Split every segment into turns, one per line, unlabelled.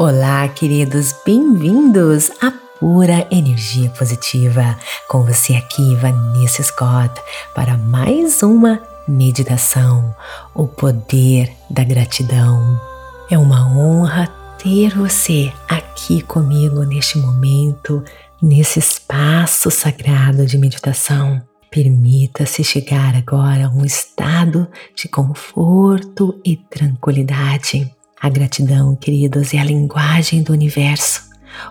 Olá, queridos, bem-vindos à Pura Energia Positiva. Com você aqui, Vanessa Scott, para mais uma meditação, o poder da gratidão. É uma honra ter você aqui comigo neste momento, nesse espaço sagrado de meditação. Permita-se chegar agora a um estado de conforto e tranquilidade. A gratidão, queridos, é a linguagem do universo,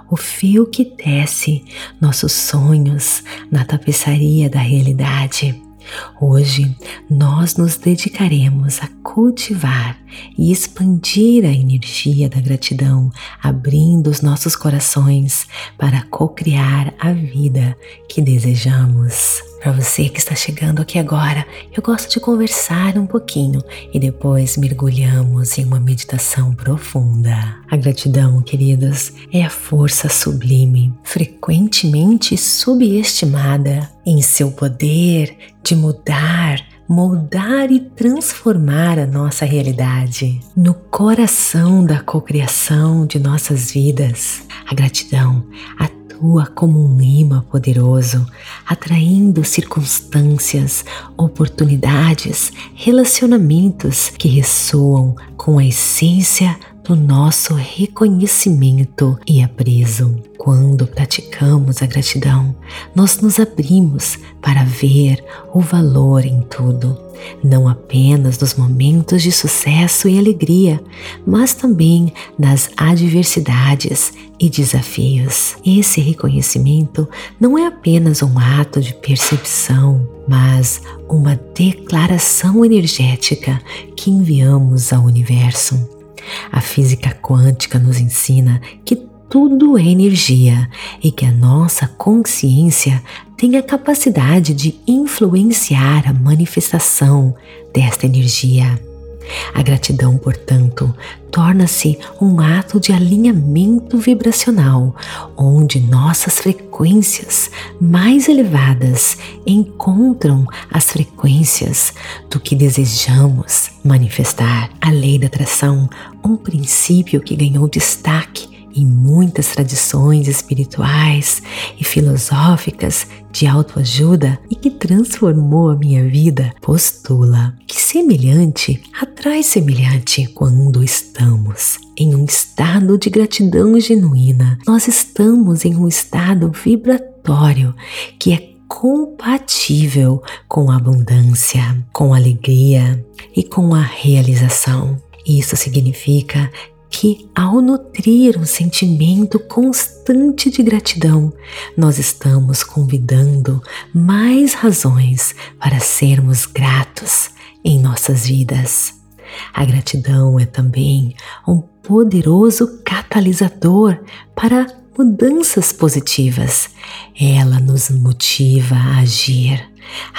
o fio que tece nossos sonhos na tapeçaria da realidade. Hoje nós nos dedicaremos a cultivar e expandir a energia da gratidão, abrindo os nossos corações para co-criar a vida que desejamos. Para você que está chegando aqui agora, eu gosto de conversar um pouquinho e depois mergulhamos em uma meditação profunda. A gratidão, queridos, é a força sublime, frequentemente subestimada em seu poder de mudar moldar e transformar a nossa realidade. No coração da cocriação de nossas vidas, a gratidão atua como um imã poderoso, atraindo circunstâncias, oportunidades, relacionamentos que ressoam com a essência do nosso reconhecimento e apreço. Quando praticamos a gratidão, nós nos abrimos para ver o valor em tudo, não apenas nos momentos de sucesso e alegria, mas também nas adversidades e desafios. Esse reconhecimento não é apenas um ato de percepção, mas uma declaração energética que enviamos ao universo. A física quântica nos ensina que tudo é energia e que a nossa consciência tem a capacidade de influenciar a manifestação desta energia. A gratidão, portanto, torna-se um ato de alinhamento vibracional, onde nossas frequências mais elevadas encontram as frequências do que desejamos manifestar. A lei da atração, um princípio que ganhou destaque em muitas tradições espirituais e filosóficas de autoajuda e que transformou a minha vida, postula que semelhante atrai semelhante quando estamos em um estado de gratidão genuína. Nós estamos em um estado vibratório que é compatível com a abundância, com a alegria e com a realização. Isso significa que, ao nutrir um sentimento constante de gratidão, nós estamos convidando mais razões para sermos gratos em nossas vidas. A gratidão é também um poderoso catalisador para mudanças positivas. Ela nos motiva a agir,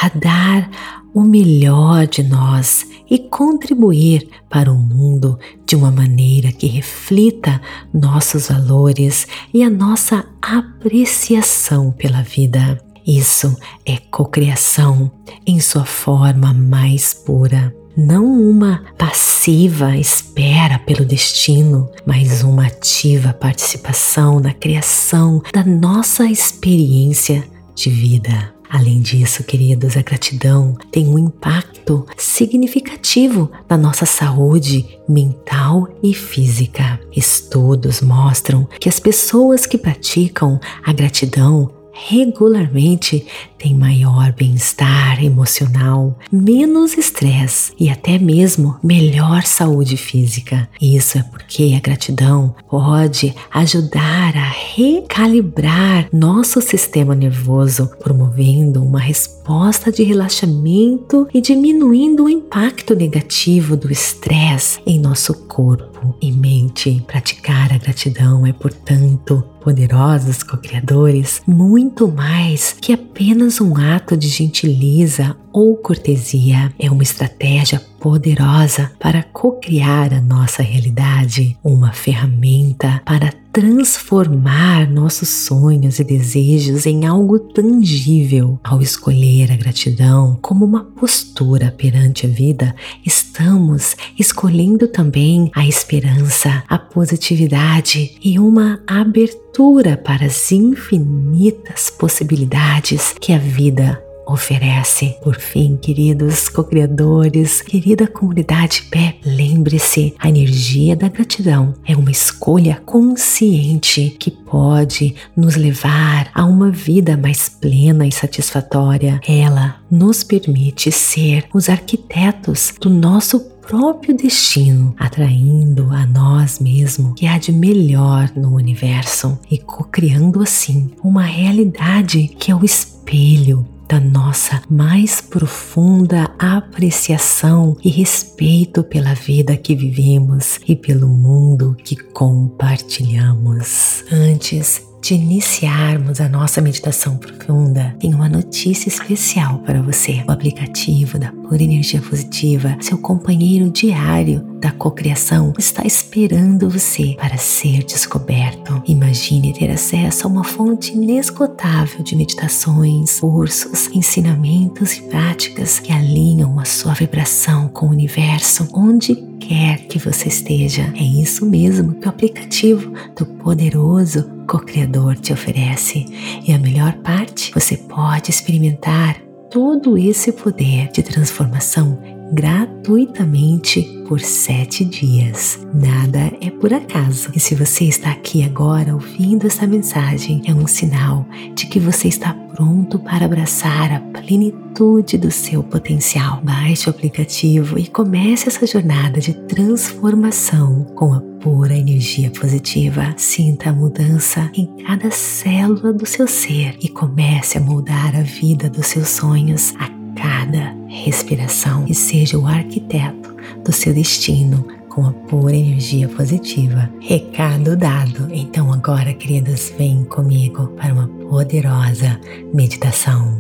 a dar o melhor de nós e contribuir para o mundo de uma maneira que reflita nossos valores e a nossa apreciação pela vida. Isso é cocriação em sua forma mais pura. Não uma passiva espera pelo destino, mas uma ativa participação na criação da nossa experiência de vida. Além disso, queridos, a gratidão tem um impacto significativo na nossa saúde mental e física. Estudos mostram que as pessoas que praticam a gratidão regularmente tem maior bem-estar emocional, menos estresse e até mesmo melhor saúde física. Isso é porque a gratidão pode ajudar a recalibrar nosso sistema nervoso, promovendo uma resposta de relaxamento e diminuindo o impacto negativo do estresse em nosso corpo e mente. Praticar a gratidão é, portanto, poderosos co-criadores, muito mais que apenas um ato de gentileza ou cortesia. É uma estratégia poderosa para co-criar a nossa realidade, uma ferramenta para transformar nossos sonhos e desejos em algo tangível. Ao escolher a gratidão como uma postura perante a vida, estamos escolhendo também a esperança, a positividade e uma abertura para as infinitas possibilidades que a vida oferece. Por fim, queridos co-criadores, querida comunidade Pé, lembre-se, a energia da gratidão é uma escolha consciente que pode nos levar a uma vida mais plena e satisfatória. Ela nos permite ser os arquitetos do nosso próprio destino, atraindo a nós mesmos que há de melhor no universo e co-criando assim uma realidade que é o espelho da nossa mais profunda apreciação e respeito pela vida que vivemos e pelo mundo que compartilhamos. Antes de iniciarmos a nossa meditação profunda, tenho uma notícia especial para você. O aplicativo da Pura Energia Positiva, seu companheiro diário da cocriação, está esperando você para ser descoberto. Imagine ter acesso a uma fonte inesgotável de meditações, cursos, ensinamentos e práticas que alinham a sua vibração com o universo, onde quer que você esteja. É isso mesmo que o aplicativo do poderoso co-criador te oferece. E a melhor parte, você pode experimentar todo esse poder de transformação gratuitamente por sete dias. Nada é por acaso. E se você está aqui agora ouvindo essa mensagem, é um sinal de que você está pronto para abraçar a plenitude do seu potencial. Baixe o aplicativo e comece essa jornada de transformação com a pura energia positiva. Sinta a mudança em cada célula do seu ser e comece a moldar a vida dos seus sonhos cada respiração e seja o arquiteto do seu destino com a pura energia positiva. Recado dado. Então agora, queridos, vem comigo para uma poderosa meditação.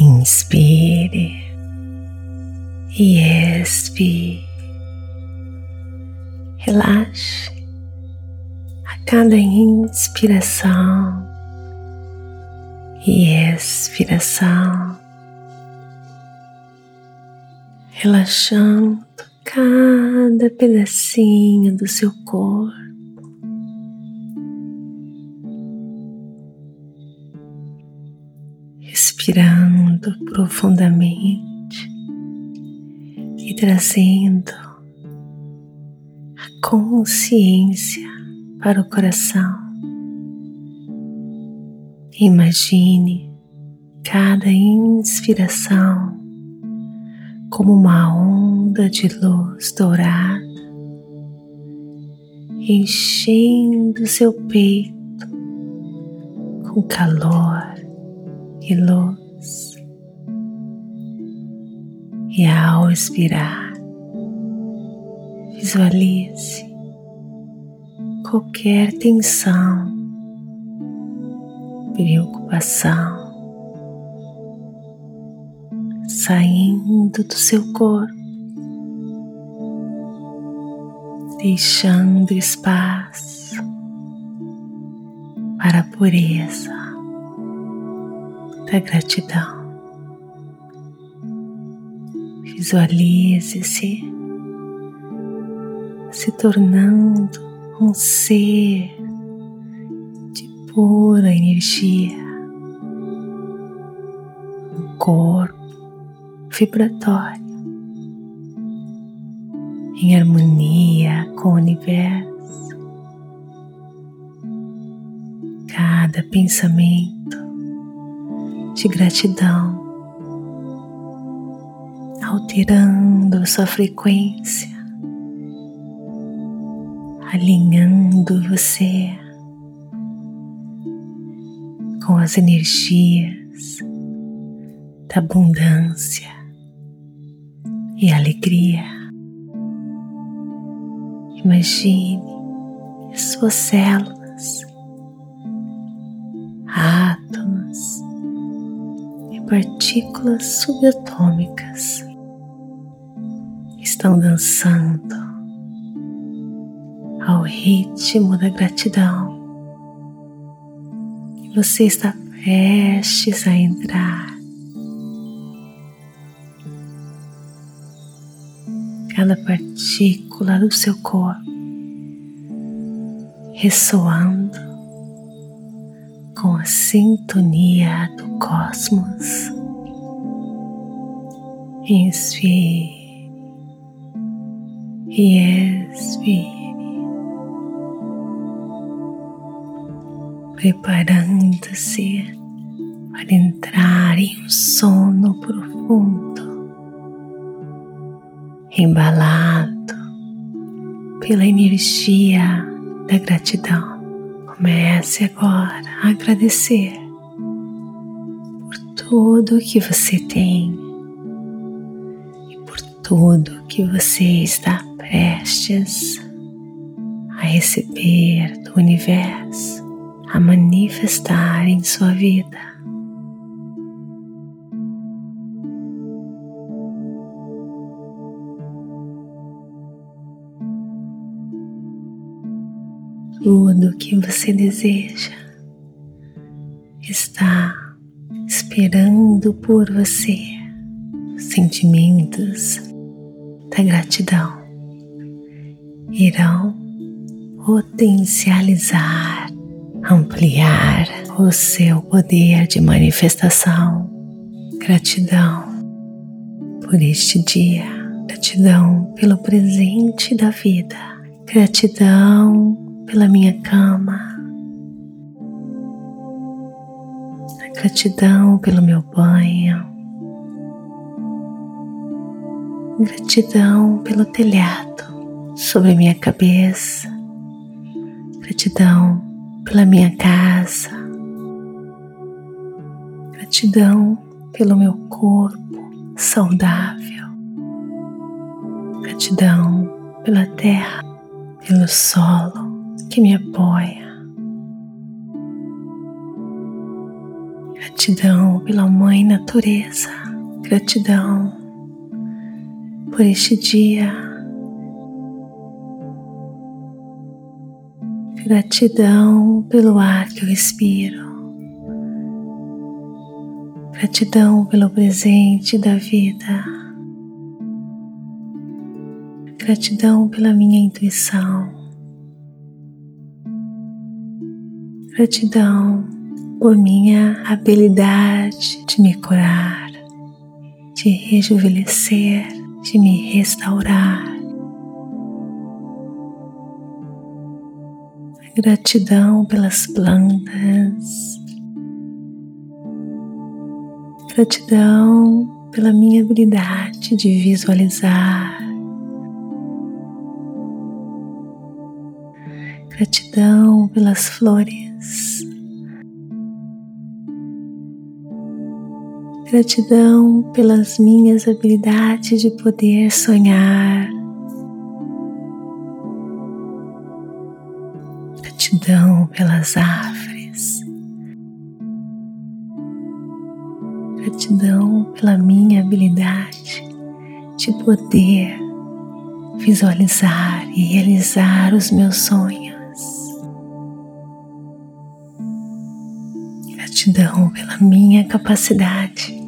Inspire e expire. Relaxe a cada inspiração e expiração, relaxando cada pedacinho do seu corpo. Respirando profundamente trazendo a consciência para o coração. Imagine cada inspiração como uma onda de luz dourada enchendo seu peito com calor e luz e ao expirar, visualize qualquer tensão, preocupação saindo do seu corpo, deixando espaço para a pureza da gratidão. Visualize-se se tornando um ser de pura energia, um corpo vibratório em harmonia com o universo. Cada pensamento de gratidão alterando sua frequência, alinhando você com as energias da abundância, e alegria. Imagine suas células, átomos e partículas subatômicas estão dançando ao ritmo da gratidão. Você está prestes a entrar. Cada partícula do seu corpo ressoando com a sintonia do cosmos. Inspire e expire, preparando-se para entrar em um sono profundo, embalado pela energia da gratidão. Comece agora a agradecer por tudo que você tem tudo que você está prestes a receber do universo, a manifestar em sua vida. tudo que você deseja está esperando por você. Sentimentos da gratidão. Irão potencializar, ampliar o seu poder de manifestação. Gratidão por este dia, gratidão pelo presente da vida, gratidão pela minha cama, gratidão pelo meu banho, gratidão pelo telhado sobre minha cabeça, gratidão pela minha casa, gratidão pelo meu corpo saudável, gratidão pela terra, pelo solo que me apoia. Gratidão pela Mãe Natureza, gratidão por este dia, gratidão pelo ar que eu respiro, gratidão pelo presente da vida, gratidão pela minha intuição. Gratidão por minha habilidade de me curar, de rejuvenescer, de me restaurar. Gratidão pelas plantas. Gratidão pela minha habilidade de visualizar Gratidão pelas flores. Gratidão pelas minhas habilidades de poder sonhar. Gratidão pelas árvores. Gratidão pela minha habilidade de poder visualizar e realizar os meus sonhos. Gratidão pela minha capacidade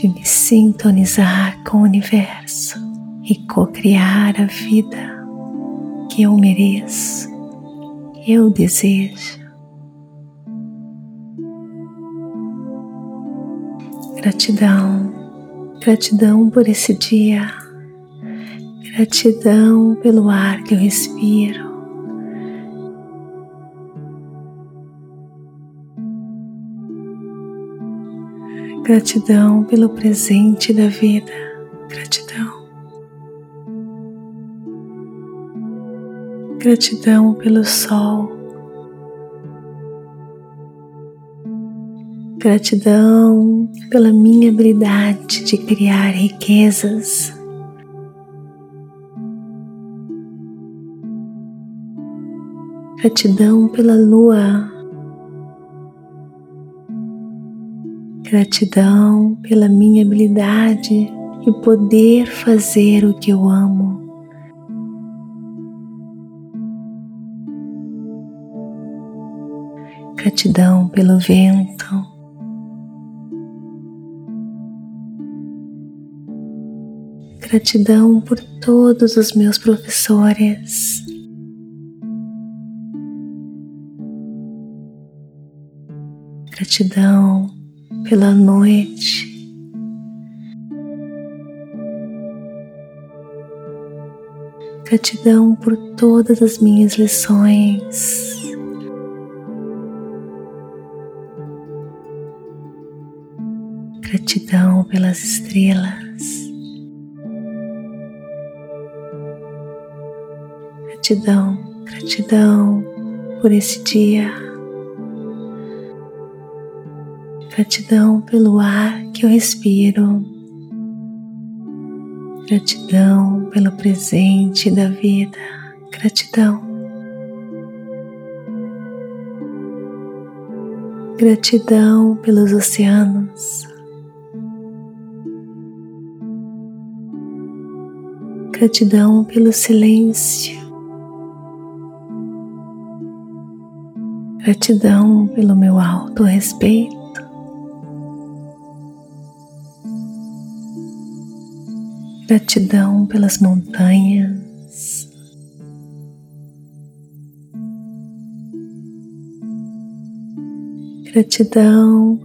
de me sintonizar com o universo e co-criar a vida que eu mereço, que eu desejo. Gratidão, gratidão por esse dia, gratidão pelo ar que eu respiro, Gratidão pelo presente da vida. Gratidão. Gratidão pelo sol. Gratidão pela minha habilidade de criar riquezas. Gratidão pela lua Gratidão pela minha habilidade e poder fazer o que eu amo. Gratidão pelo vento. Gratidão por todos os meus professores. Gratidão pela noite. Gratidão por todas as minhas lições. Gratidão pelas estrelas. Gratidão, gratidão por esse dia. Gratidão pelo ar que eu respiro. Gratidão pelo presente da vida. Gratidão. Gratidão pelos oceanos. Gratidão pelo silêncio. Gratidão pelo meu alto respeito. Gratidão pelas montanhas. Gratidão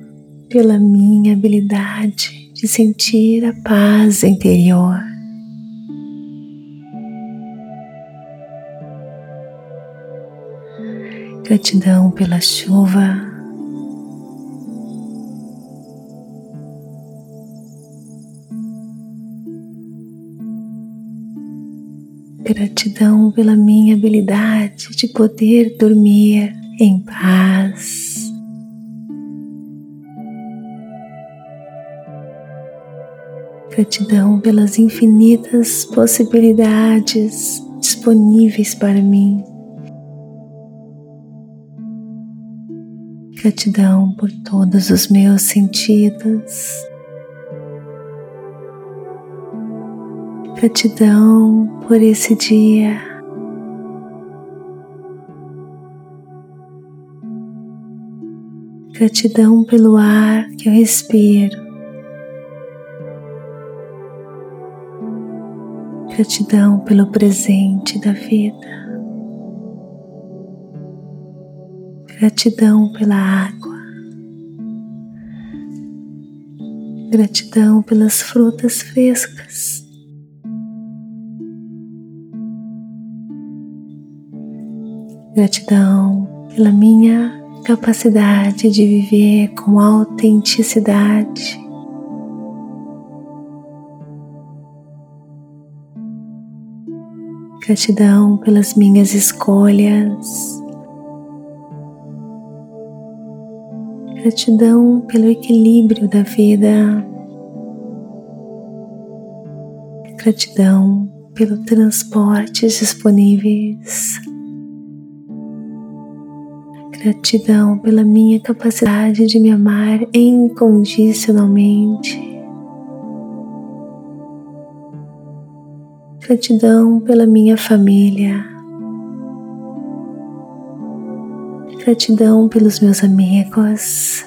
pela minha habilidade de sentir a paz interior. Gratidão pela chuva. Gratidão pela minha habilidade de poder dormir em paz. Gratidão pelas infinitas possibilidades disponíveis para mim. Gratidão por todos os meus sentidos. Gratidão por esse dia. Gratidão pelo ar que eu respiro. Gratidão pelo presente da vida. Gratidão pela água. Gratidão pelas frutas frescas. Gratidão pela minha capacidade de viver com autenticidade. Gratidão pelas minhas escolhas. Gratidão pelo equilíbrio da vida. Gratidão pelo transportes disponíveis. Gratidão pela minha capacidade de me amar incondicionalmente. Gratidão pela minha família. Gratidão pelos meus amigos.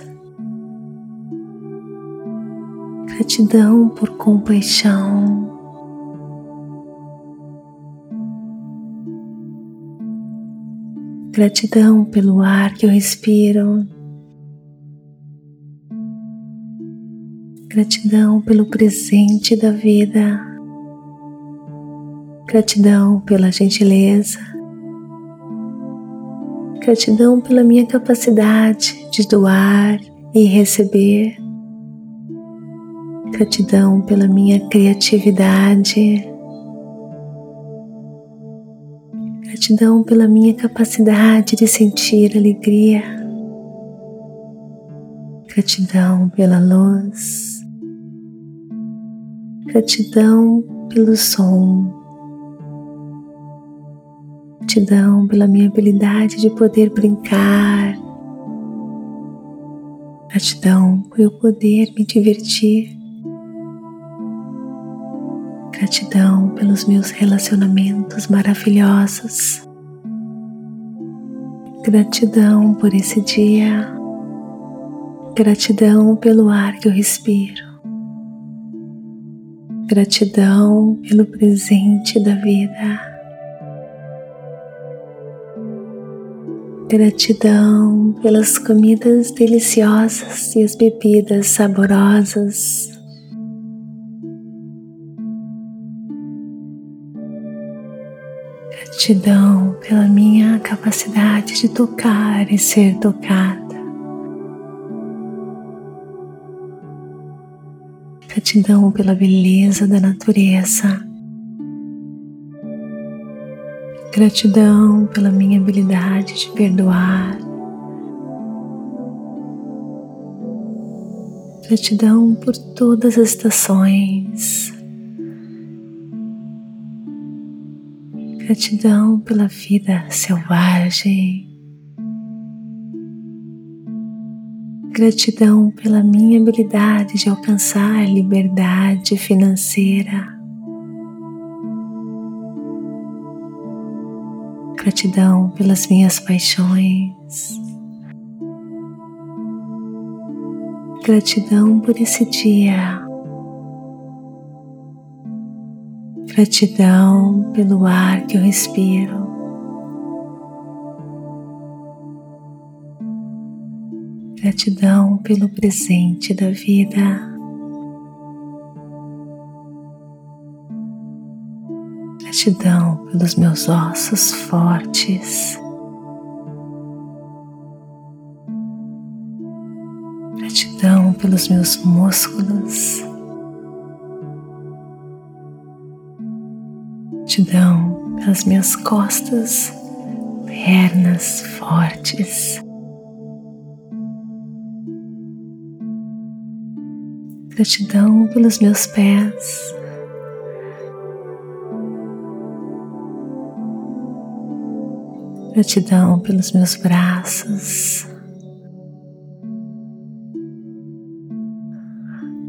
Gratidão por compaixão. Gratidão pelo ar que eu respiro. Gratidão pelo presente da vida. Gratidão pela gentileza. Gratidão pela minha capacidade de doar e receber. Gratidão pela minha criatividade. Gratidão pela minha capacidade de sentir alegria. Gratidão pela luz. Gratidão pelo som. Gratidão pela minha habilidade de poder brincar. Gratidão por eu poder me divertir. Gratidão pelos meus relacionamentos maravilhosos. Gratidão por esse dia. Gratidão pelo ar que eu respiro. Gratidão pelo presente da vida. Gratidão pelas comidas deliciosas e as bebidas saborosas. Gratidão pela minha capacidade de tocar e ser tocada. Gratidão pela beleza da natureza. Gratidão pela minha habilidade de perdoar. Gratidão por todas as estações. Gratidão pela vida selvagem. Gratidão pela minha habilidade de alcançar liberdade financeira. Gratidão pelas minhas paixões. Gratidão por esse dia. Gratidão pelo ar que eu respiro. Gratidão pelo presente da vida. Gratidão pelos meus ossos fortes. Gratidão pelos meus músculos. Gratidão pelas minhas costas, pernas fortes. Gratidão pelos meus pés. Gratidão pelos meus braços.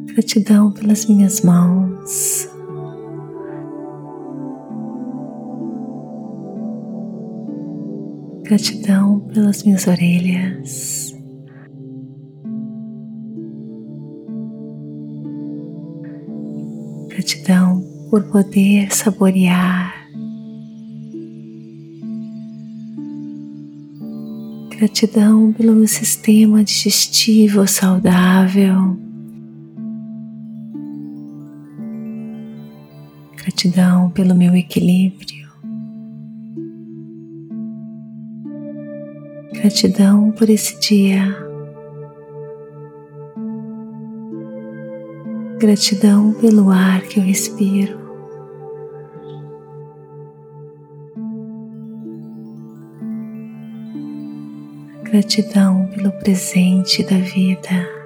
Gratidão pelas minhas mãos. Gratidão pelas minhas orelhas. Gratidão por poder saborear. Gratidão pelo meu sistema digestivo saudável. Gratidão pelo meu equilíbrio. Gratidão por esse dia. Gratidão pelo ar que eu respiro. Gratidão pelo presente da vida.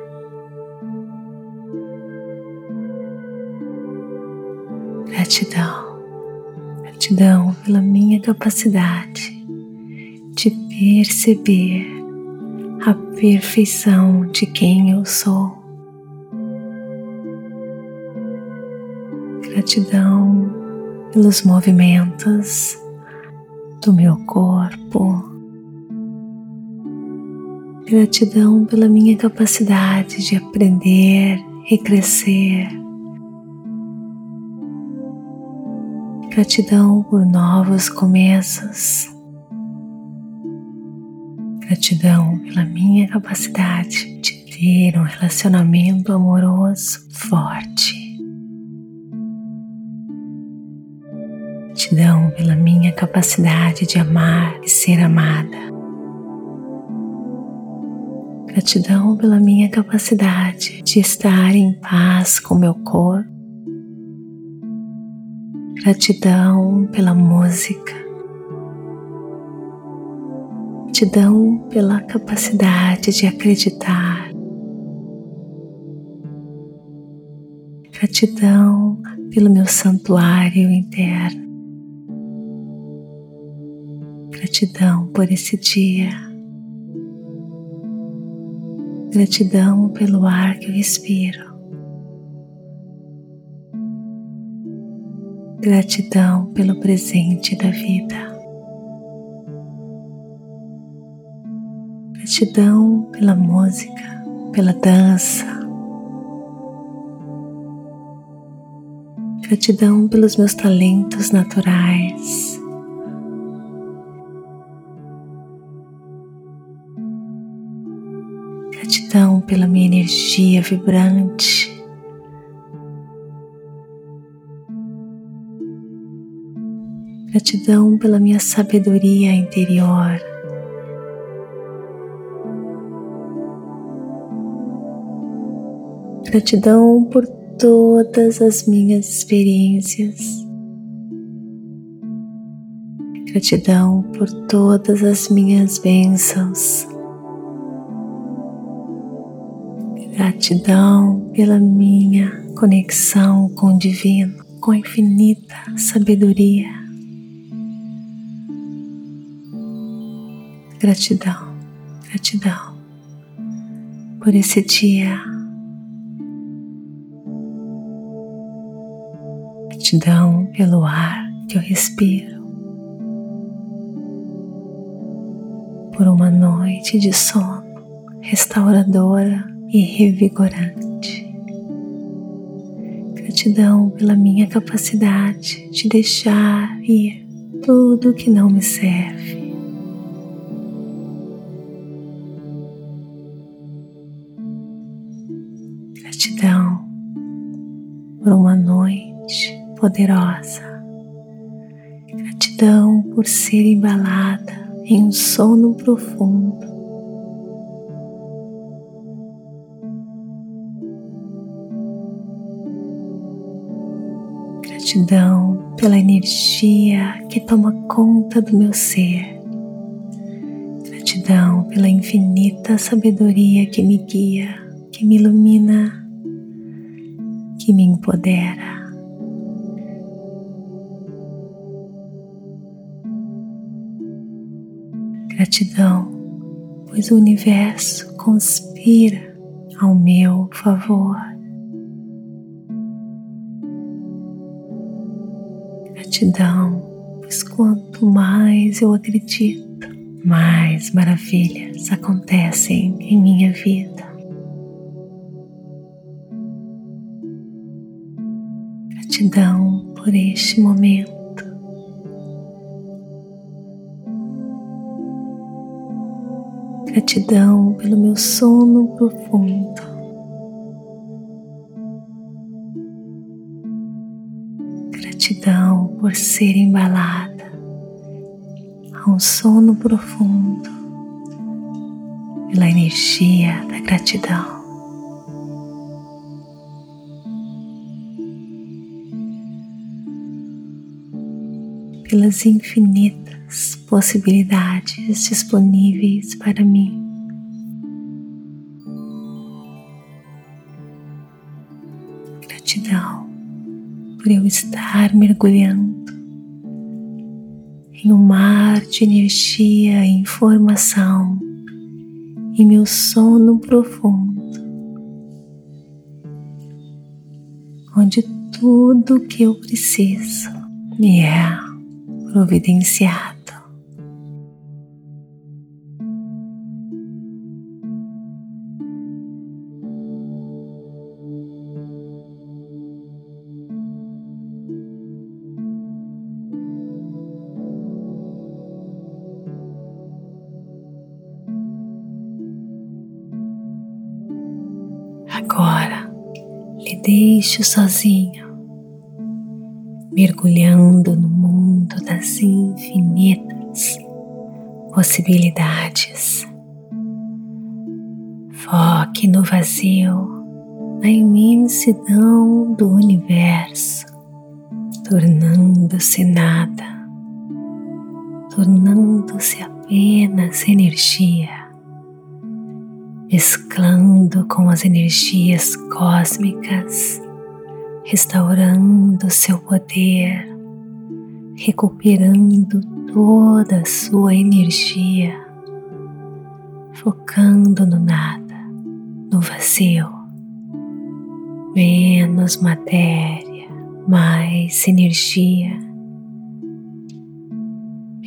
Gratidão, gratidão pela minha capacidade de perceber a perfeição de quem eu sou. Gratidão pelos movimentos do meu corpo. Gratidão pela minha capacidade de aprender e crescer. Gratidão por novos começos. Gratidão pela minha capacidade de ter um relacionamento amoroso forte. Gratidão pela minha capacidade de amar e ser amada. Gratidão pela minha capacidade de estar em paz com meu corpo. Gratidão pela música Gratidão pela capacidade de acreditar. Gratidão pelo meu santuário interno. Gratidão por esse dia. Gratidão pelo ar que eu respiro. Gratidão pelo presente da vida. Gratidão pela música, pela dança. Gratidão pelos meus talentos naturais. Gratidão pela minha energia vibrante. Gratidão pela minha sabedoria interior. Gratidão por todas as minhas experiências. Gratidão por todas as minhas bênçãos. Gratidão pela minha conexão com o Divino, com a infinita sabedoria. Gratidão, gratidão por esse dia. Gratidão pelo ar que eu respiro. Por uma noite de sono restauradora e revigorante. Gratidão pela minha capacidade de deixar ir tudo que não me serve Gratidão por uma noite poderosa. Gratidão por ser embalada em um sono profundo. Gratidão pela energia que toma conta do meu ser. Gratidão pela infinita sabedoria que me guia, que me ilumina que me empodera. Gratidão, pois o universo conspira ao meu favor. Gratidão, pois quanto mais eu acredito, mais maravilhas acontecem em minha vida. gratidão por este momento. Gratidão pelo meu sono profundo. Gratidão por ser embalada a um sono profundo pela energia da gratidão. pelas infinitas possibilidades disponíveis para mim. Gratidão por eu estar mergulhando em um mar de energia e informação em meu sono profundo, onde tudo que eu preciso me é providenciado. Lhe deixo sozinho, mergulhando no mundo das infinitas possibilidades. Foque no vazio, na imensidão do universo, tornando-se nada, tornando-se apenas energia, mesclando com as energias cósmicas, restaurando seu poder recuperando toda a sua energia, focando no nada, no vazio, menos matéria, mais energia,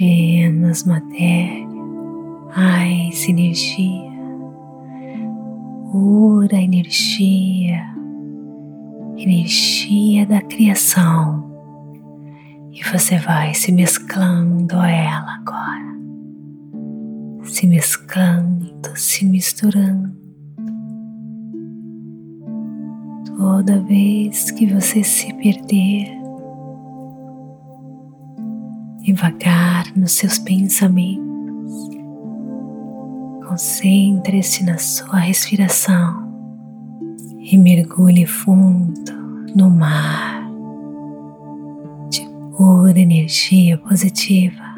menos matéria, mais energia, pura energia, energia da criação. E você vai se mesclando a ela agora, se mesclando, se misturando. Toda vez que você se perder, devagar nos seus pensamentos, concentre-se na sua respiração e mergulhe fundo no mar pura energia positiva.